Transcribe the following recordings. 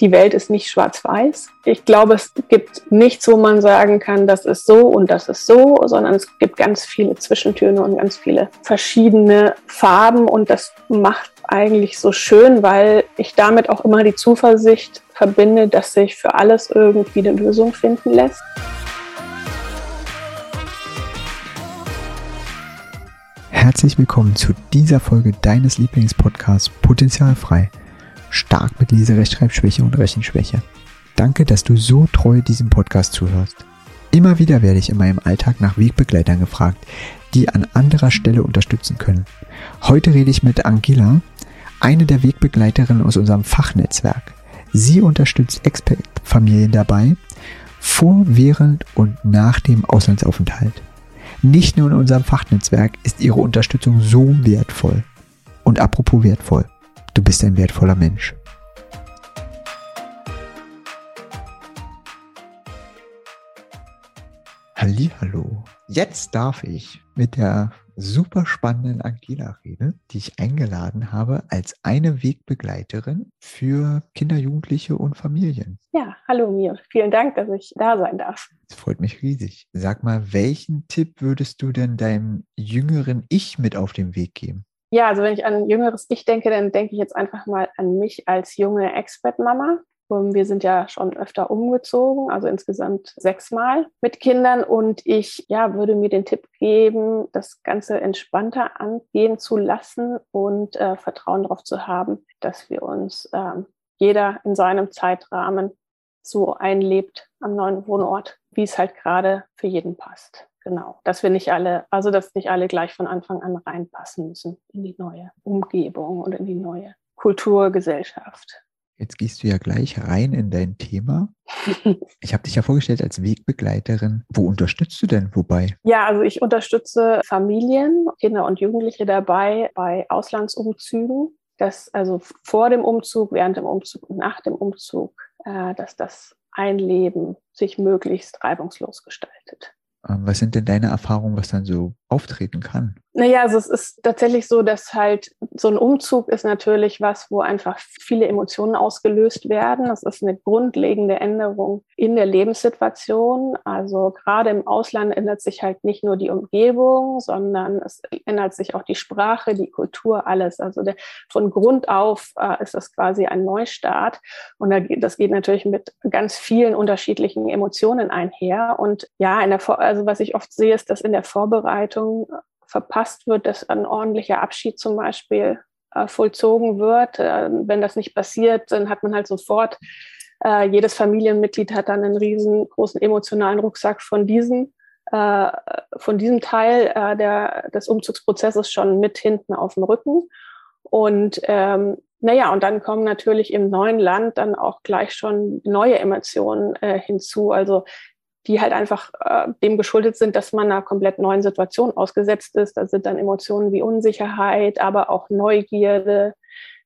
die Welt ist nicht schwarz-weiß. Ich glaube, es gibt nichts, wo man sagen kann, das ist so und das ist so, sondern es gibt ganz viele Zwischentöne und ganz viele verschiedene Farben und das macht eigentlich so schön, weil ich damit auch immer die Zuversicht verbinde, dass sich für alles irgendwie eine Lösung finden lässt. Herzlich willkommen zu dieser Folge deines Lieblingspodcasts Potenzial frei stark mit Leserechtschreibschwäche und Rechenschwäche. Danke, dass du so treu diesem Podcast zuhörst. Immer wieder werde ich in meinem Alltag nach Wegbegleitern gefragt, die an anderer Stelle unterstützen können. Heute rede ich mit Angela, eine der Wegbegleiterinnen aus unserem Fachnetzwerk. Sie unterstützt Expat-Familien dabei, vor, während und nach dem Auslandsaufenthalt. Nicht nur in unserem Fachnetzwerk ist ihre Unterstützung so wertvoll. Und apropos wertvoll. Du bist ein wertvoller Mensch. Hallo. Jetzt darf ich mit der super spannenden Angela reden, die ich eingeladen habe als eine Wegbegleiterin für Kinder, Jugendliche und Familien. Ja, hallo mir. Vielen Dank, dass ich da sein darf. Das freut mich riesig. Sag mal, welchen Tipp würdest du denn deinem jüngeren Ich mit auf den Weg geben? Ja, also wenn ich an jüngeres Ich denke, dann denke ich jetzt einfach mal an mich als junge Expert-Mama. Wir sind ja schon öfter umgezogen, also insgesamt sechsmal mit Kindern. Und ich ja, würde mir den Tipp geben, das Ganze entspannter angehen zu lassen und äh, Vertrauen darauf zu haben, dass wir uns äh, jeder in seinem Zeitrahmen so einlebt am neuen Wohnort, wie es halt gerade für jeden passt. Genau, dass wir nicht alle, also dass nicht alle gleich von Anfang an reinpassen müssen in die neue Umgebung und in die neue Kulturgesellschaft. Jetzt gehst du ja gleich rein in dein Thema. Ich habe dich ja vorgestellt als Wegbegleiterin. Wo unterstützt du denn wobei? Ja, also ich unterstütze Familien, Kinder und Jugendliche dabei bei Auslandsumzügen. Dass also vor dem Umzug, während dem Umzug und nach dem Umzug, äh, dass das Einleben sich möglichst reibungslos gestaltet. Ähm, was sind denn deine Erfahrungen, was dann so auftreten kann? Naja, also es ist tatsächlich so, dass halt so ein Umzug ist natürlich was, wo einfach viele Emotionen ausgelöst werden. Das ist eine grundlegende Änderung in der Lebenssituation. Also gerade im Ausland ändert sich halt nicht nur die Umgebung, sondern es ändert sich auch die Sprache, die Kultur, alles. Also der, von Grund auf äh, ist das quasi ein Neustart. Und da, das geht natürlich mit ganz vielen unterschiedlichen Emotionen einher. Und ja, in der, also was ich oft sehe, ist, dass in der Vorbereitung verpasst wird, dass ein ordentlicher Abschied zum Beispiel äh, vollzogen wird. Äh, wenn das nicht passiert, dann hat man halt sofort, äh, jedes Familienmitglied hat dann einen riesengroßen emotionalen Rucksack von diesem, äh, von diesem Teil äh, der, des Umzugsprozesses schon mit hinten auf dem Rücken. Und ähm, naja, und dann kommen natürlich im neuen Land dann auch gleich schon neue Emotionen äh, hinzu. Also die halt einfach äh, dem geschuldet sind, dass man einer komplett neuen Situation ausgesetzt ist. Da sind dann Emotionen wie Unsicherheit, aber auch Neugierde.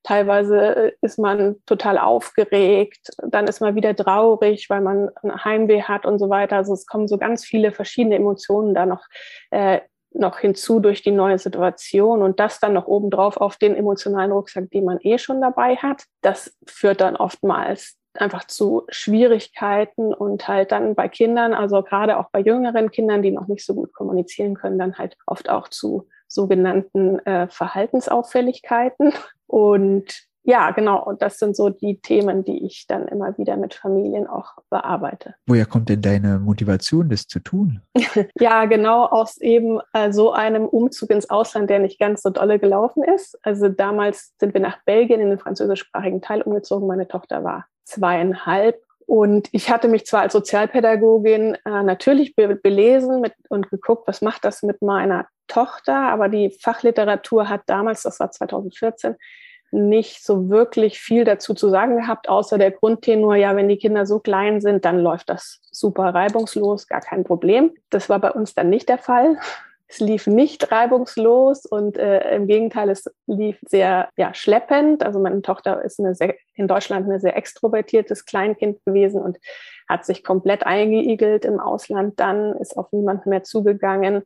Teilweise äh, ist man total aufgeregt, dann ist man wieder traurig, weil man ein Heimweh hat und so weiter. Also es kommen so ganz viele verschiedene Emotionen da noch, äh, noch hinzu durch die neue Situation und das dann noch obendrauf auf den emotionalen Rucksack, den man eh schon dabei hat. Das führt dann oftmals einfach zu Schwierigkeiten und halt dann bei Kindern, also gerade auch bei jüngeren Kindern, die noch nicht so gut kommunizieren können, dann halt oft auch zu sogenannten äh, Verhaltensauffälligkeiten. Und ja, genau. Und das sind so die Themen, die ich dann immer wieder mit Familien auch bearbeite. Woher kommt denn deine Motivation, das zu tun? ja, genau aus eben äh, so einem Umzug ins Ausland, der nicht ganz so dolle gelaufen ist. Also damals sind wir nach Belgien in den französischsprachigen Teil umgezogen. Meine Tochter war zweieinhalb. Und ich hatte mich zwar als Sozialpädagogin äh, natürlich be belesen mit, und geguckt, was macht das mit meiner Tochter, aber die Fachliteratur hat damals, das war 2014, nicht so wirklich viel dazu zu sagen gehabt, außer der Grundtenor, ja, wenn die Kinder so klein sind, dann läuft das super reibungslos, gar kein Problem. Das war bei uns dann nicht der Fall. Es lief nicht reibungslos und äh, im Gegenteil, es lief sehr ja, schleppend. Also meine Tochter ist eine sehr, in Deutschland ein sehr extrovertiertes Kleinkind gewesen und hat sich komplett eingeigelt im Ausland dann, ist auf niemanden mehr zugegangen.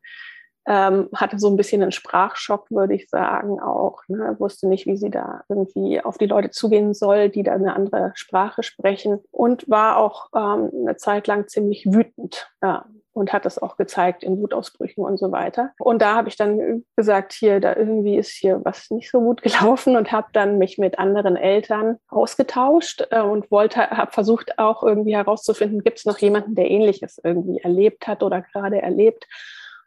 Ähm, hatte so ein bisschen einen Sprachschock, würde ich sagen, auch. Ne? Wusste nicht, wie sie da irgendwie auf die Leute zugehen soll, die da eine andere Sprache sprechen und war auch ähm, eine Zeit lang ziemlich wütend. Ja, und hat das auch gezeigt in Wutausbrüchen und so weiter. Und da habe ich dann gesagt, hier, da irgendwie ist hier was nicht so gut gelaufen und habe dann mich mit anderen Eltern ausgetauscht äh, und wollte, habe versucht auch irgendwie herauszufinden, gibt es noch jemanden, der Ähnliches irgendwie erlebt hat oder gerade erlebt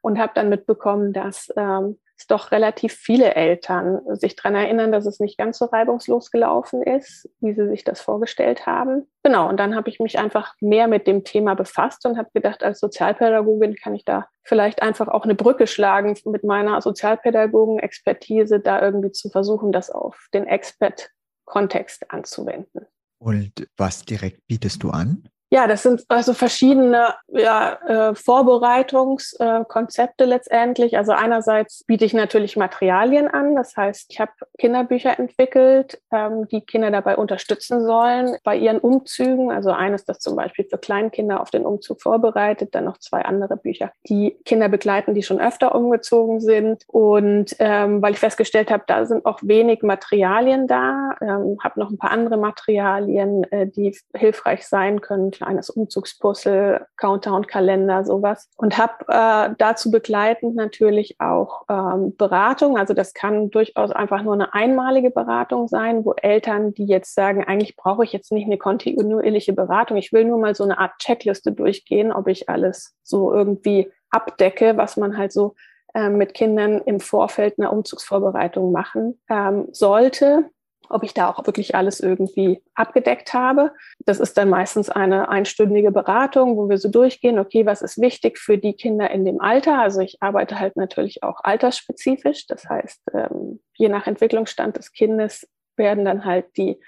und habe dann mitbekommen, dass ähm, es doch relativ viele Eltern sich daran erinnern, dass es nicht ganz so reibungslos gelaufen ist, wie sie sich das vorgestellt haben. Genau, und dann habe ich mich einfach mehr mit dem Thema befasst und habe gedacht, als Sozialpädagogin kann ich da vielleicht einfach auch eine Brücke schlagen mit meiner Sozialpädagogen-Expertise, da irgendwie zu versuchen, das auf den Expert-Kontext anzuwenden. Und was direkt bietest du an? Ja, das sind also verschiedene ja, äh, Vorbereitungskonzepte äh, letztendlich. Also einerseits biete ich natürlich Materialien an. Das heißt, ich habe Kinderbücher entwickelt, ähm, die Kinder dabei unterstützen sollen bei ihren Umzügen. Also eines, das zum Beispiel für Kleinkinder auf den Umzug vorbereitet. Dann noch zwei andere Bücher, die Kinder begleiten, die schon öfter umgezogen sind. Und ähm, weil ich festgestellt habe, da sind auch wenig Materialien da, ähm, habe noch ein paar andere Materialien, äh, die hilfreich sein können kleines Umzugspuzzle, Countdown-Kalender, sowas. Und habe äh, dazu begleitend natürlich auch ähm, Beratung. Also das kann durchaus einfach nur eine einmalige Beratung sein, wo Eltern, die jetzt sagen, eigentlich brauche ich jetzt nicht eine kontinuierliche Beratung, ich will nur mal so eine Art Checkliste durchgehen, ob ich alles so irgendwie abdecke, was man halt so äh, mit Kindern im Vorfeld einer Umzugsvorbereitung machen ähm, sollte ob ich da auch wirklich alles irgendwie abgedeckt habe. Das ist dann meistens eine einstündige Beratung, wo wir so durchgehen, okay, was ist wichtig für die Kinder in dem Alter? Also ich arbeite halt natürlich auch altersspezifisch. Das heißt, ähm, je nach Entwicklungsstand des Kindes werden dann halt die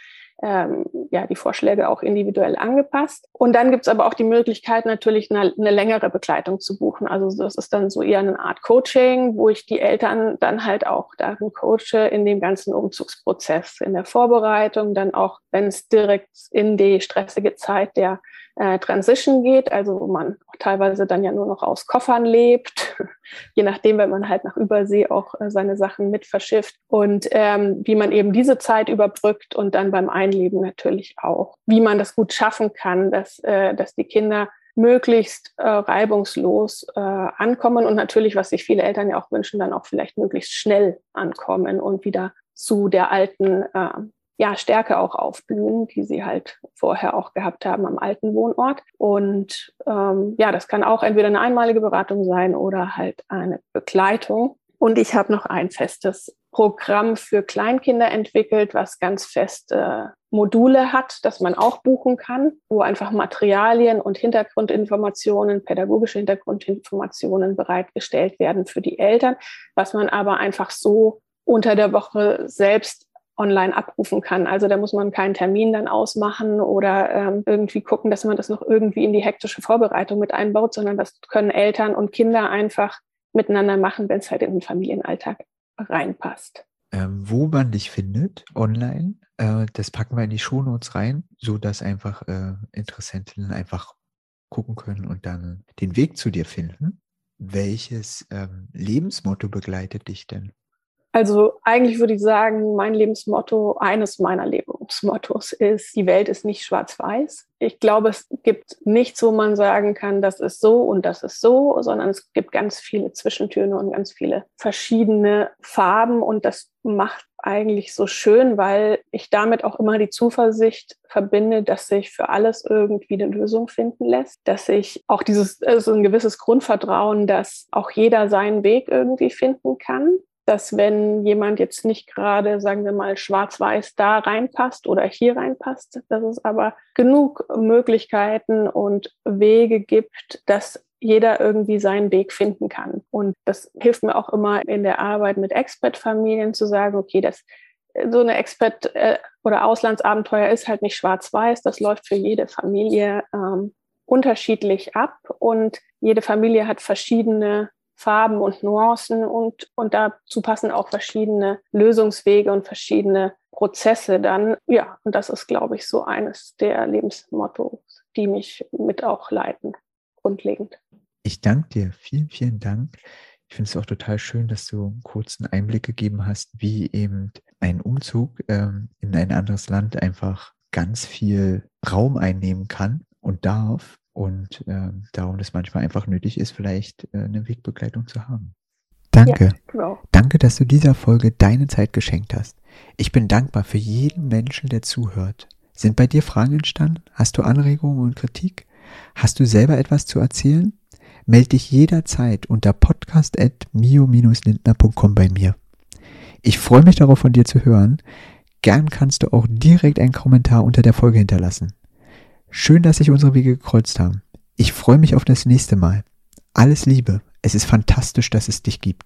ähm, ja, die Vorschläge auch individuell angepasst. Und dann gibt es aber auch die Möglichkeit, natürlich eine, eine, längere Begleitung zu buchen. Also das ist dann so eher eine Art Coaching, wo ich die Eltern dann halt auch darin coache in dem ganzen Umzugsprozess, in der Vorbereitung, dann auch, wenn es direkt in die stressige Zeit der äh, Transition geht, also wo man auch teilweise dann ja nur noch aus Koffern lebt, je nachdem, wenn man halt nach Übersee auch äh, seine Sachen mit verschifft. Und ähm, wie man eben diese Zeit überbrückt und dann beim Einleben natürlich auch, wie man das gut schaffen kann, dass, äh, dass die Kinder möglichst äh, reibungslos äh, ankommen. Und natürlich, was sich viele Eltern ja auch wünschen, dann auch vielleicht möglichst schnell ankommen und wieder zu der alten äh, ja, Stärke auch aufblühen, die sie halt vorher auch gehabt haben am alten Wohnort. Und ähm, ja, das kann auch entweder eine einmalige Beratung sein oder halt eine Begleitung. Und ich habe noch ein festes Programm für Kleinkinder entwickelt, was ganz feste Module hat, das man auch buchen kann, wo einfach Materialien und Hintergrundinformationen, pädagogische Hintergrundinformationen bereitgestellt werden für die Eltern, was man aber einfach so unter der Woche selbst online abrufen kann. Also da muss man keinen Termin dann ausmachen oder ähm, irgendwie gucken, dass man das noch irgendwie in die hektische Vorbereitung mit einbaut, sondern das können Eltern und Kinder einfach miteinander machen, wenn es halt in den Familienalltag reinpasst. Ähm, wo man dich findet online, äh, das packen wir in die Shownotes rein, so dass einfach äh, Interessentinnen einfach gucken können und dann den Weg zu dir finden. Welches ähm, Lebensmotto begleitet dich denn? Also eigentlich würde ich sagen, mein Lebensmotto, eines meiner Lebensmottos ist, die Welt ist nicht schwarz-weiß. Ich glaube, es gibt nichts, wo man sagen kann, das ist so und das ist so, sondern es gibt ganz viele Zwischentöne und ganz viele verschiedene Farben. Und das macht eigentlich so schön, weil ich damit auch immer die Zuversicht verbinde, dass sich für alles irgendwie eine Lösung finden lässt, dass sich auch dieses also ein gewisses Grundvertrauen, dass auch jeder seinen Weg irgendwie finden kann dass wenn jemand jetzt nicht gerade, sagen wir mal, schwarz-weiß da reinpasst oder hier reinpasst, dass es aber genug Möglichkeiten und Wege gibt, dass jeder irgendwie seinen Weg finden kann. Und das hilft mir auch immer in der Arbeit mit Expert-Familien zu sagen, okay, das so eine Expert- äh, oder Auslandsabenteuer ist halt nicht schwarz-weiß, das läuft für jede Familie ähm, unterschiedlich ab und jede Familie hat verschiedene Farben und Nuancen und, und dazu passen auch verschiedene Lösungswege und verschiedene Prozesse dann. Ja, und das ist, glaube ich, so eines der Lebensmottos, die mich mit auch leiten, grundlegend. Ich danke dir. Vielen, vielen Dank. Ich finde es auch total schön, dass du einen kurzen Einblick gegeben hast, wie eben ein Umzug ähm, in ein anderes Land einfach ganz viel Raum einnehmen kann und darf und äh, darum das manchmal einfach nötig ist, vielleicht äh, eine Wegbegleitung zu haben. Danke. Ja, genau. Danke, dass du dieser Folge deine Zeit geschenkt hast. Ich bin dankbar für jeden Menschen, der zuhört. Sind bei dir Fragen entstanden? Hast du Anregungen und Kritik? Hast du selber etwas zu erzählen? Meld dich jederzeit unter podcast.mio-lindner.com bei mir. Ich freue mich darauf, von dir zu hören. Gern kannst du auch direkt einen Kommentar unter der Folge hinterlassen. Schön, dass sich unsere Wege gekreuzt haben. Ich freue mich auf das nächste Mal. Alles Liebe. Es ist fantastisch, dass es dich gibt.